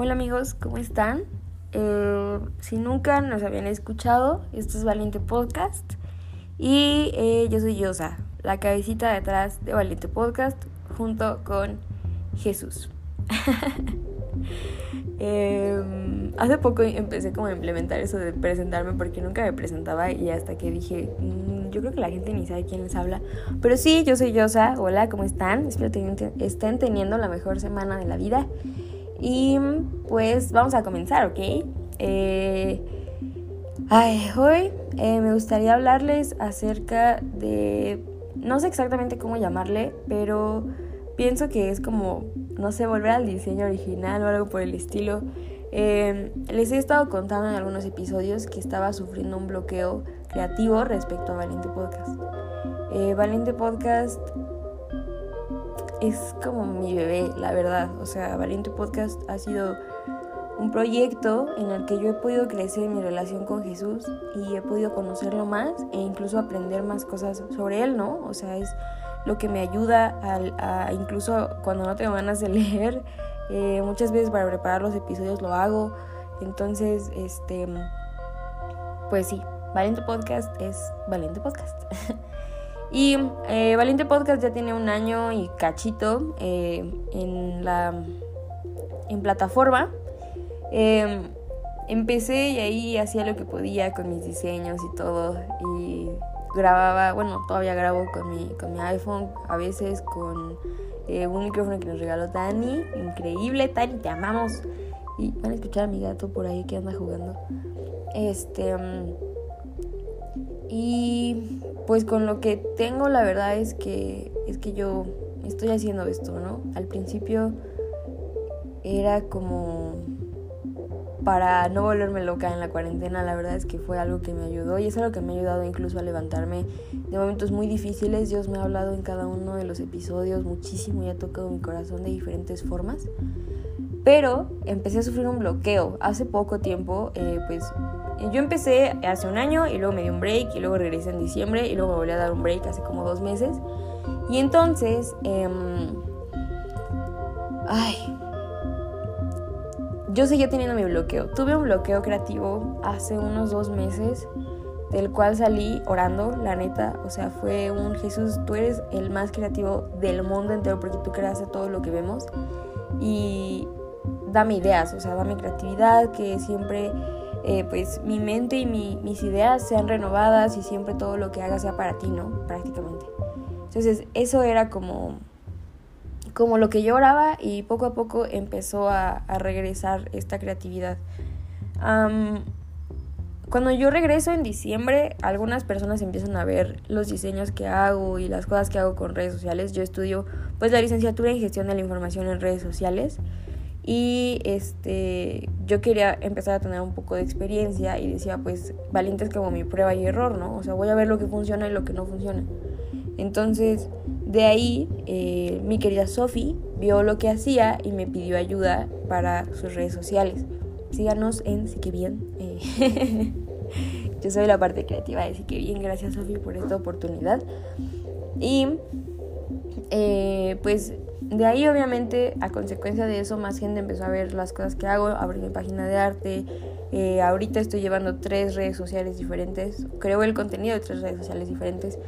Hola amigos, ¿cómo están? Eh, si nunca nos habían escuchado, esto es Valiente Podcast y eh, yo soy Yosa, la cabecita detrás de Valiente Podcast junto con Jesús. Em, hace poco empecé como a implementar eso de presentarme porque nunca me presentaba y hasta que dije, mm, yo creo que la gente ni sabe quién les habla. Pero sí, yo soy Yosa, hola, ¿cómo están? Espero que estén teniendo la mejor semana de la vida. Y pues vamos a comenzar, ¿ok? Eh, hoy eh, me gustaría hablarles acerca de, no sé exactamente cómo llamarle, pero pienso que es como, no sé, volver al diseño original o algo por el estilo. Eh, les he estado contando en algunos episodios que estaba sufriendo un bloqueo creativo respecto a Valiente Podcast. Valiente Podcast es como mi bebé, la verdad. O sea, Valiente Podcast ha sido un proyecto en el que yo he podido crecer en mi relación con Jesús y he podido conocerlo más e incluso aprender más cosas sobre él, ¿no? O sea, es lo que me ayuda a, incluso cuando no tengo ganas de leer, eh, muchas veces para preparar los episodios lo hago. Entonces, este, pues sí, Valiente Podcast es Valiente Podcast. Y eh, Valiente Podcast ya tiene un año y cachito eh, en la en plataforma. Em, empecé y ahí hacía lo que podía con mis diseños y todo. Y grababa, bueno, todavía grabo con mi, con mi iPhone, a veces con eh, un micrófono que nos regaló Tani. Increíble, Tani, te amamos. Y van a escuchar a mi gato por ahí que anda jugando. Este. Mm, y pues con lo que tengo la verdad es que es que yo estoy haciendo esto, ¿no? Al principio era como para no volverme loca en la cuarentena, la verdad es que fue algo que me ayudó y es algo que me ha ayudado incluso a levantarme de momentos muy difíciles. Dios me ha hablado en cada uno de los episodios muchísimo y ha tocado mi corazón de diferentes formas. Pero empecé a sufrir un bloqueo. Hace poco tiempo, eh, pues yo empecé hace un año y luego me di un break y luego regresé en diciembre y luego me volví a dar un break hace como dos meses. Y entonces, em, ay, yo seguía teniendo mi bloqueo. Tuve un bloqueo creativo hace unos dos meses del cual salí orando, la neta, o sea, fue un Jesús, tú eres el más creativo del mundo entero porque tú creaste todo lo que vemos y dame ideas, o sea, dame creatividad, que siempre eh, pues mi mente y mis ideas sean renovadas y siempre todo lo que haga sea para ti, ¿no? Prácticamente. Entonces eso era como, como lo que yo oraba y poco a poco empezó a, regresar esta creatividad. cuando yo regreso en diciembre, algunas personas empiezan a ver los diseños que hago y las cosas que hago con redes sociales. Yo estudio pues la licenciatura en gestión de la información en redes sociales y este, yo quería empezar a tener un poco de experiencia y decía, pues, valiente es como mi prueba y error, ¿no? O sea, voy a ver lo que funciona y lo que no funciona. Entonces, de ahí, eh, mi querida Sophie vio lo que hacía y me pidió ayuda para sus redes sociales. Síganos en Sí que bien. Eh, yo soy la parte creativa de Sí que bien. Gracias, Sophie, por esta oportunidad. Y, eh, pues, de ahí obviamente a consecuencia de eso más gente empezó a ver las cosas que hago, abrí mi página de arte, eh, ahorita estoy llevando tres redes sociales diferentes, creo el contenido de tres redes sociales diferentes.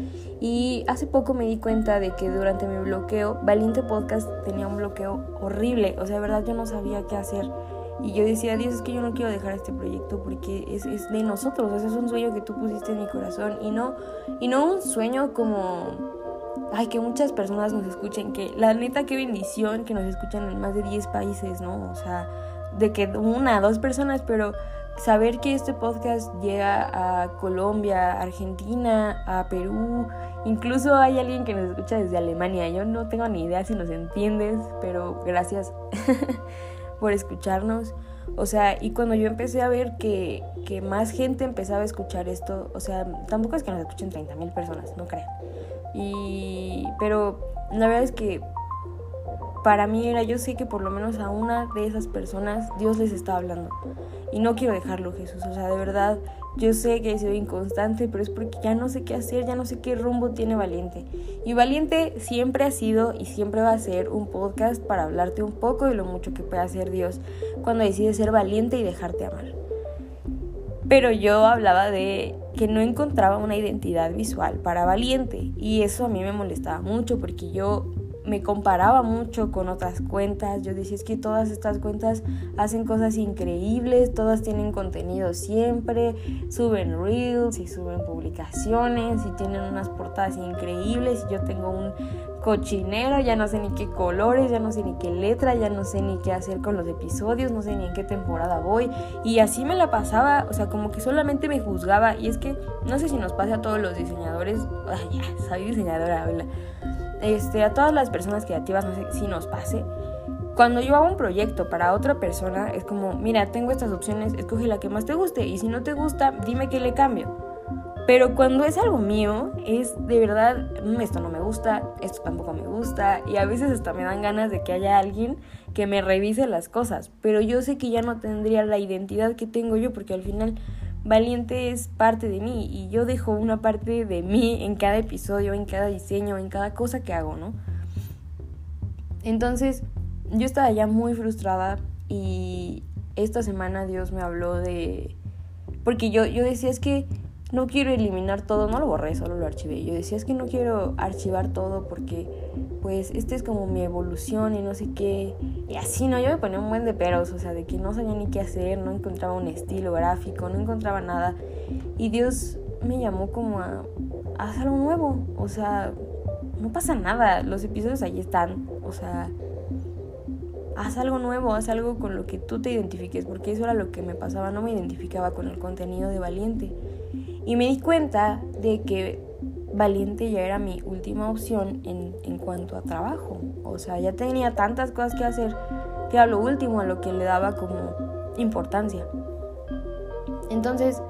Y hace poco me di cuenta de que durante mi bloqueo, Valiente Podcast tenía un bloqueo horrible, o sea, de verdad yo no sabía qué hacer. Y yo decía, Dios, es que yo no quiero dejar este proyecto porque es, de nosotros, es un sueño que tú pusiste en mi corazón y no, y no un sueño como ay, que muchas personas nos escuchen, que la neta, qué bendición que nos escuchan en más de 10 países, ¿no? O sea, de que una, dos personas, pero saber que este podcast llega a Colombia, Argentina, a Perú, incluso hay alguien que nos escucha desde Alemania, yo no tengo ni idea si nos entiendes, pero gracias por escucharnos. O sea, y cuando yo empecé a ver que, que más gente empezaba a escuchar esto, o sea, tampoco es que nos escuchen 30 mil personas, no crean. Y, pero la verdad es que para mí era, yo sé que por lo menos a una de esas personas Dios les está hablando. Y no quiero dejarlo, Jesús. O sea, de verdad, yo sé que he sido inconstante, pero es porque ya no sé qué hacer, ya no sé qué rumbo tiene Valiente. Y Valiente siempre ha sido y siempre va a ser un podcast para hablarte un poco de lo mucho que puede hacer Dios cuando decide ser valiente y dejarte amar. Pero yo hablaba de que no encontraba una identidad visual para Valiente y eso a mí me molestaba mucho porque yo me comparaba mucho con otras cuentas. Yo decía, es que todas estas cuentas hacen cosas increíbles, todas tienen contenido siempre, suben reels y suben publicaciones y tienen unas portadas increíbles. Y yo tengo un cochinero, ya no sé ni qué colores, ya no sé ni qué letra, ya no sé ni qué hacer con los episodios, no sé ni en qué temporada voy. Y así me la pasaba, o sea, como que solamente me juzgaba. Y es que no sé si nos pasa a todos los diseñadores, ay, soy diseñadora, este, a todas las personas creativas, no sé si nos pase. Cuando yo hago un proyecto para otra persona, es como, mira, tengo estas opciones, escoge la que más te guste y si no te gusta, dime que le cambio. Pero cuando es algo mío, es de verdad, mm, esto no me gusta, esto tampoco me gusta y a veces hasta me dan ganas de que haya alguien que me revise las cosas, pero yo sé que ya no tendría la identidad que tengo yo porque al final Valiente es parte de mí y yo dejo una parte de mí en cada episodio, en cada diseño, en cada cosa que hago, ¿no? Entonces, yo estaba ya muy frustrada y esta semana Dios me habló de... Porque yo, yo decía, es que no quiero eliminar todo, no lo borré, solo lo archivé. Yo decía, es que no quiero archivar todo porque, pues, este es como mi evolución y no sé qué. Y así, ¿no? Yo me ponía un buen de peros, o sea, de que no sabía ni qué hacer, no encontraba un estilo gráfico, no encontraba nada. Y Dios me llamó como a, a hacer algo nuevo, o sea, no pasa nada, los episodios ahí están, o sea, haz algo nuevo, haz algo con lo que tú te identifiques, porque eso era lo que me pasaba, no me identificaba con el contenido de Valiente. Y me di cuenta de que Valiente ya era mi última opción en, en cuanto a trabajo. O sea, ya tenía tantas cosas que hacer que era lo último a lo que le daba como importancia. Entonces,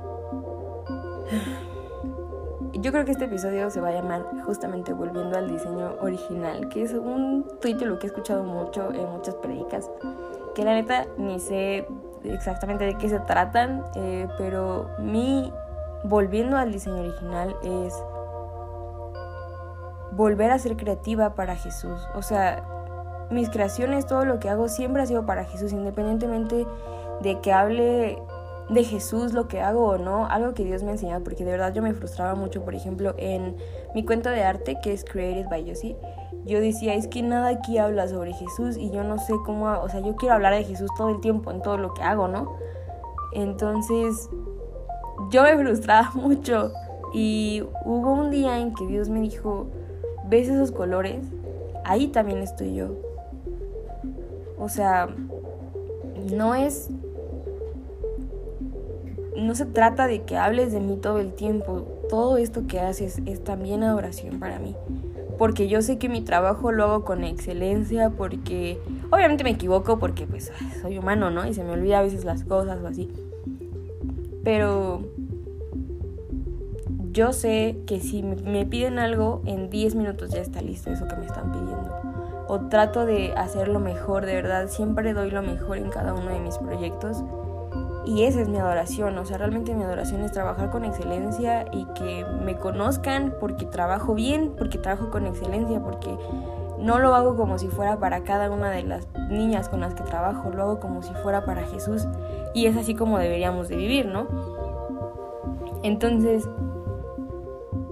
yo creo que este episodio se va a llamar justamente Volviendo al diseño original, que es un título que he escuchado mucho en muchas predicas, que la neta ni sé exactamente de qué se tratan, eh, pero mi volviendo al diseño original es volver a ser creativa para Jesús. O sea, mis creaciones, todo lo que hago siempre ha sido para Jesús, independientemente de que hable de Jesús lo que hago o no, algo que Dios me ha enseñado, porque de verdad yo me frustraba mucho, por ejemplo, en mi cuenta de arte que es Created by Josie, yo decía, es que nada aquí habla sobre Jesús y yo no sé cómo, o sea, yo quiero hablar de Jesús todo el tiempo en todo lo que hago, ¿no? Entonces, yo me frustraba mucho y hubo un día en que Dios me dijo, ¿ves esos colores? Ahí también estoy yo. O sea, no es... No se trata de que hables de mí todo el tiempo. Todo esto que haces es también adoración para mí. Porque yo sé que mi trabajo lo hago con excelencia, porque obviamente me equivoco porque pues soy humano, ¿no? Y se me olvida a veces las cosas o así. Pero yo sé que si me piden algo, en 10 minutos ya está listo eso que me están pidiendo. O trato de hacerlo mejor, de verdad, siempre doy lo mejor en cada uno de mis proyectos. Y esa es mi adoración, o sea, realmente mi adoración es trabajar con excelencia y que me conozcan porque trabajo bien, porque trabajo con excelencia, porque no lo hago como si fuera para cada una de las niñas con las que trabajo, lo hago como si fuera para Jesús y es así como deberíamos de vivir, ¿no? Entonces,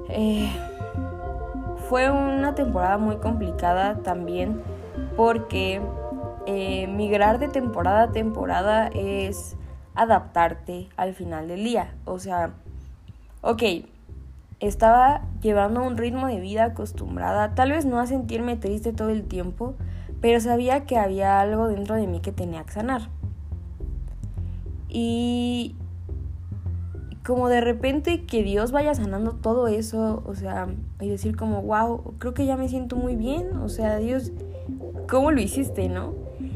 eh, fue una temporada muy complicada también porque eh, migrar de temporada a temporada es adaptarte al final del día. O sea, ok, estaba llevando un ritmo de vida acostumbrada, tal vez no a sentirme triste todo el tiempo, pero sabía que había algo dentro de mí que tenía que sanar. Y como de repente que Dios vaya sanando todo eso, o sea, y decir como, wow, creo que ya me siento muy bien, o sea, Dios, ¿cómo lo hiciste, no?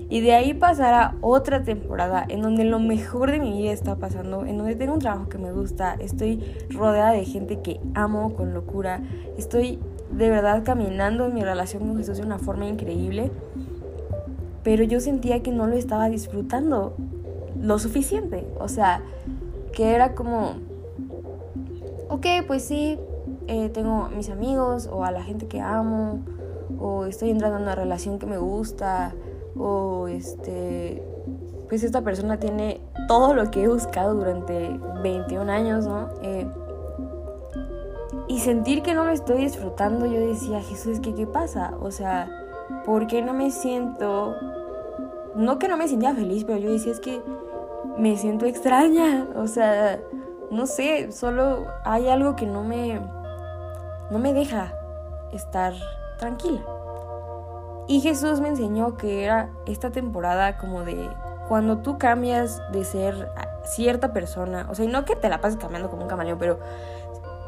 Y de ahí pasar a otra temporada en donde lo mejor de mi vida está pasando, en donde tengo un trabajo que me gusta, estoy rodeada de gente que amo con locura, estoy de verdad caminando en mi relación con Jesús de una forma increíble. pero yo sentía que no lo estaba disfrutando lo suficiente. O sea, que era como, ok, pues sí, eh, tengo mis amigos o a la gente que amo, o estoy entrando en una relación que me gusta, o este, pues esta persona tiene todo lo que he buscado durante 21 años, ¿no? Eh, y sentir que no lo estoy disfrutando, yo decía, Jesús, ¿qué, ¿qué pasa? O sea, ¿por qué no me siento... No que no me sentía feliz, pero yo decía, es que me siento extraña. O sea, no sé, solo hay algo que no me... No me deja estar tranquila. Y Jesús me enseñó que era esta temporada como de cuando tú cambias de ser cierta persona, o sea, y no que te la pases cambiando como un camaleón, pero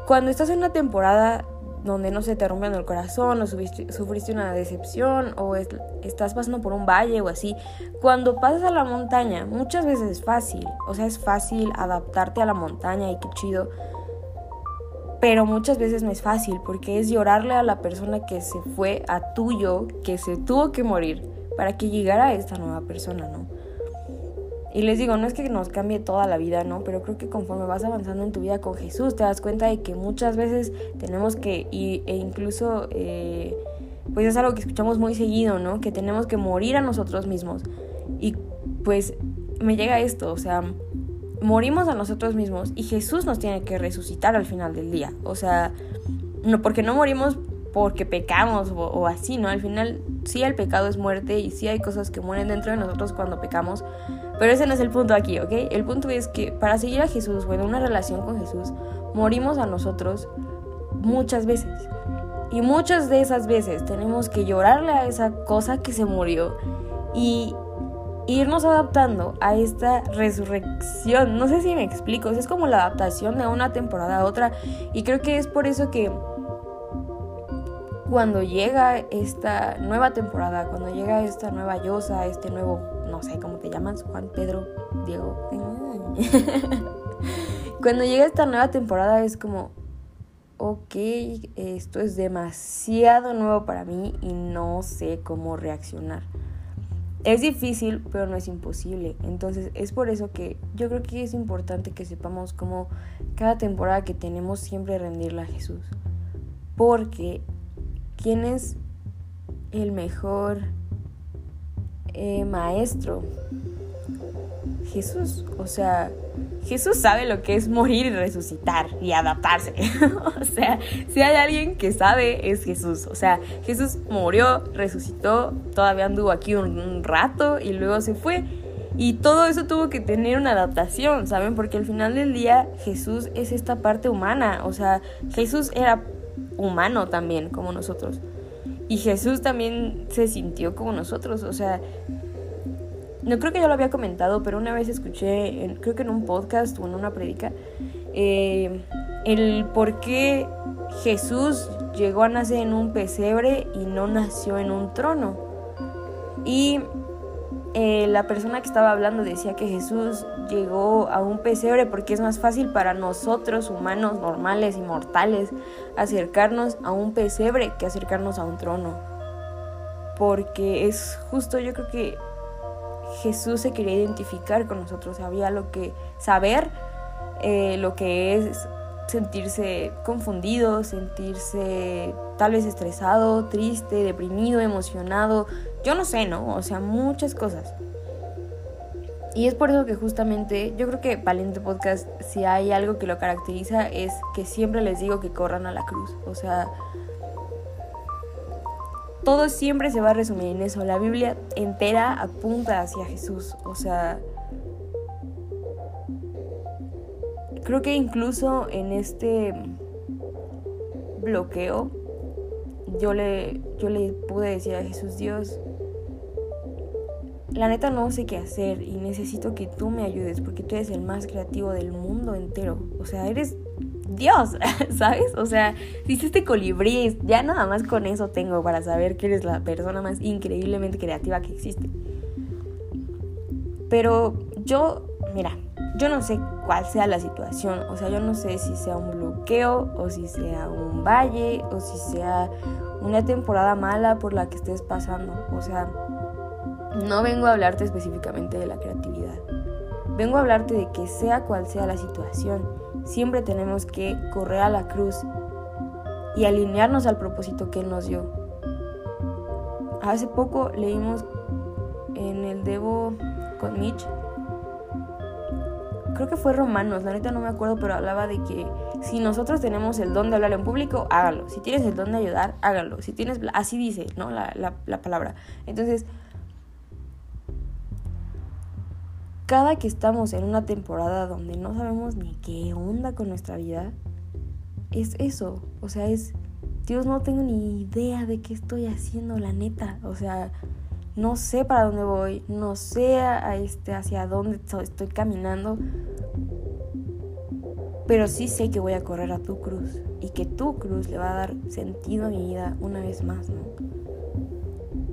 cuando estás en una temporada donde no se te rompen el corazón o sufriste una decepción o estás pasando por un valle o así, cuando pasas a la montaña muchas veces es fácil, o sea, es fácil adaptarte a la montaña y qué chido, pero muchas veces no es fácil porque es llorarle a la persona que se fue a tuyo, que se tuvo que morir para que llegara esta nueva persona, ¿no? Y les digo, no es que nos cambie toda la vida, ¿no? Pero creo que conforme vas avanzando en tu vida con Jesús, te das cuenta de que muchas veces tenemos que, y, e incluso, eh, pues es algo que escuchamos muy seguido, ¿no? Que tenemos que morir a nosotros mismos. Y pues me llega esto, o sea, morimos a nosotros mismos y Jesús nos tiene que resucitar al final del día. O sea, no, porque no morimos porque pecamos o, o, así, ¿no? Al final sí el pecado es muerte y sí hay cosas que mueren dentro de nosotros cuando pecamos, pero ese no es el punto aquí, ¿ok? El punto es que para seguir a Jesús, bueno, una relación con Jesús, morimos a nosotros muchas veces. Y muchas de esas veces tenemos que llorarle a esa cosa que se murió y irnos adaptando a esta resurrección. No sé si me explico, es como la adaptación de una temporada a otra y creo que es por eso que cuando llega esta nueva temporada, cuando llega esta nueva Yosa, este nuevo, sé cómo te llamas, Juan, Pedro, Diego. cuando llega esta nueva temporada es como, ok, esto es demasiado nuevo para mí y no sé cómo reaccionar. Es difícil, pero no es imposible. Entonces es por eso que yo creo que es importante que sepamos cómo cada temporada que tenemos siempre rendirla a Jesús. Porque ¿Quién es el mejor eh, maestro? Jesús. O sea, Jesús sabe lo que es morir y resucitar y adaptarse. o sea, si hay alguien que sabe es Jesús. O sea, Jesús murió, resucitó, todavía anduvo aquí un, un, rato y luego se fue. Y todo eso tuvo que tener una adaptación, ¿saben? Porque al final del día Jesús es esta parte humana. O sea, Jesús era humano también, como nosotros. Y Jesús también se sintió como nosotros, o sea, no creo que yo lo había comentado, pero una vez escuché, creo que en un podcast o en una predica, eh, el por qué Jesús llegó a nacer en un pesebre y no nació en un trono. Y eh, la persona que estaba hablando decía que Jesús llegó a un pesebre porque es más fácil para nosotros, humanos normales y mortales, acercarnos a un pesebre que acercarnos a un trono. Porque es justo, yo creo que Jesús se quería identificar con nosotros, sabía lo que, saber eh, lo que es sentirse confundido, sentirse tal vez estresado, triste, deprimido, emocionado, yo no sé, ¿no? O sea, muchas cosas. Y es por eso que justamente yo creo que Valiente Podcast, si hay algo que lo caracteriza, es que siempre les digo que corran a la cruz. O sea, todo siempre se va a resumir en eso. La Biblia entera apunta hacia Jesús. O sea, creo que incluso en este bloqueo, yo le, yo le pude decir a Jesús, Dios, la neta no sé qué hacer y necesito que tú me ayudes porque tú eres el más creativo del mundo entero. O sea, eres Dios, ¿sabes? O sea, hiciste colibrí, ya nada más con eso tengo para saber que eres la persona más increíblemente creativa que existe. Pero yo, mira, yo no sé cuál sea la situación, o sea, yo no sé si sea un bloqueo o si sea un valle o si sea una temporada mala por la que estés pasando, o sea, no vengo a hablarte específicamente de la creatividad. Vengo a hablarte de que sea cual sea la situación, siempre tenemos que correr a la cruz y alinearnos al propósito que Él nos dio. Hace poco leímos en el Devo con Mitch, creo que fue Romanos, la neta no me acuerdo, pero hablaba de que si nosotros tenemos el don de hablar en público, hágalo. Si tienes el don de ayudar, hágalo. Si tienes, así dice, ¿no? La, la, la palabra. Entonces, cada que estamos en una temporada donde no sabemos ni qué onda con nuestra vida, es eso. O sea, es, Dios, no tengo ni idea de qué estoy haciendo, la neta. O sea, no sé para dónde voy, no sé a este, hacia dónde estoy caminando, pero sí sé que voy a correr a tu cruz y que tu cruz le va a dar sentido a mi vida una vez más, ¿no?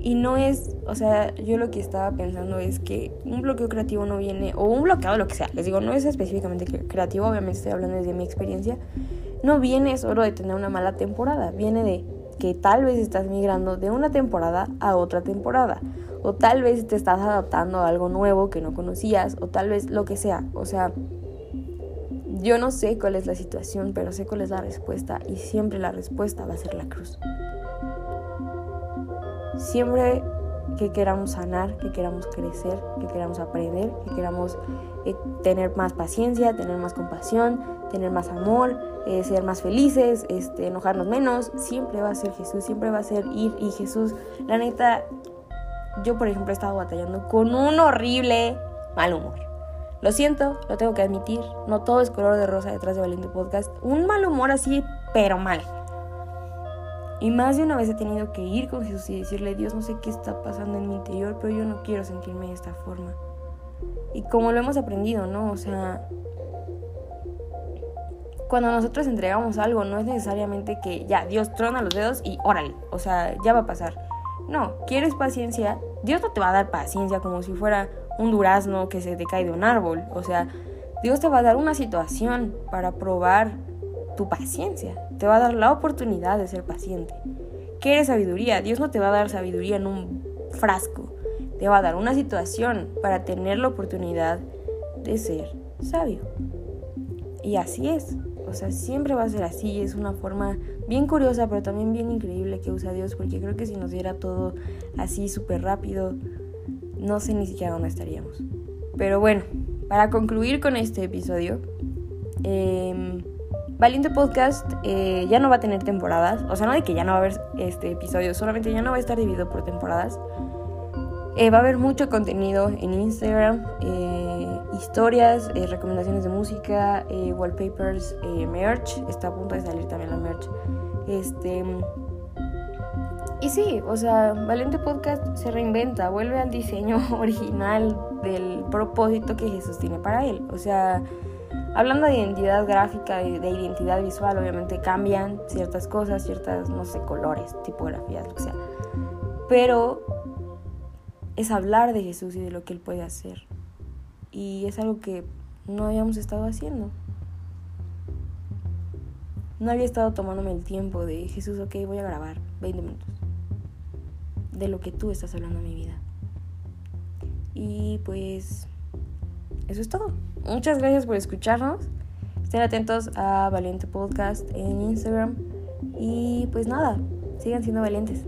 Y no es, o sea, yo lo que estaba pensando es que un bloqueo creativo no viene, o un bloqueado, lo que sea, les digo, no es específicamente creativo, obviamente estoy hablando desde mi experiencia, no viene solo de tener una mala temporada, viene de que tal vez estás migrando de una temporada a otra temporada, o tal vez te estás adaptando a algo nuevo que no conocías, o tal vez lo que sea, o sea, yo no sé cuál es la situación, pero sé cuál es la respuesta, y siempre la respuesta va a ser la cruz. Siempre que queramos sanar, que queramos crecer, que queramos aprender, que queramos eh, tener más paciencia, tener más compasión, tener más amor, eh, ser más felices, este, enojarnos menos, siempre va a ser Jesús, siempre va a ser ir y Jesús, la neta, yo por ejemplo he estado batallando con un horrible mal humor. Lo siento, lo tengo que admitir, no todo es color de rosa detrás de Valiente Podcast, un mal humor así, pero mal. Y más de una vez he tenido que ir con Jesús y decirle, Dios, no sé qué está pasando en mi interior, pero yo no quiero sentirme de esta forma. Y como lo hemos aprendido, ¿no? O sea, cuando nosotros entregamos algo, no es necesariamente que ya Dios trona los dedos y órale, o sea, ya va a pasar. No, quieres paciencia, Dios no te va a dar paciencia como si fuera un durazno que se te cae de un árbol. O sea, Dios te va a dar una situación para probar tu paciencia. Te va a dar la oportunidad de ser paciente. ¿Qué sabiduría? Dios no te va a dar sabiduría en un frasco. Te va a dar una situación para tener la oportunidad de ser sabio. Y así es. O sea, siempre va a ser así. Es una forma bien curiosa, pero también bien increíble que usa Dios. Porque creo que si nos diera todo así súper rápido, no sé ni siquiera dónde estaríamos. Pero bueno, para concluir con este episodio, eh, Valiente Podcast eh, ya no va a tener temporadas, o sea, no de que ya no va a haber este episodio, solamente ya no va a estar dividido por temporadas. Eh, va a haber mucho contenido en Instagram, eh, historias, recomendaciones de música, wallpapers, merch. Está a punto de salir también la merch. Este. Y sí, o sea, Valiente Podcast se reinventa, vuelve al diseño original del propósito que Jesús tiene para él. O sea, Hablando de identidad gráfica y de identidad visual, obviamente cambian ciertas cosas, ciertas, no sé, colores, tipografías, lo que sea. Pero es hablar de Jesús y de lo que Él puede hacer. Y es algo que no habíamos estado haciendo. No había estado tomándome el tiempo de Jesús, ok, voy a grabar 20 minutos. De lo que tú estás hablando en mi vida. Y pues eso es todo. Muchas gracias por escucharnos. Estén atentos a Valiente Podcast en Instagram. Y pues nada, sigan siendo valientes.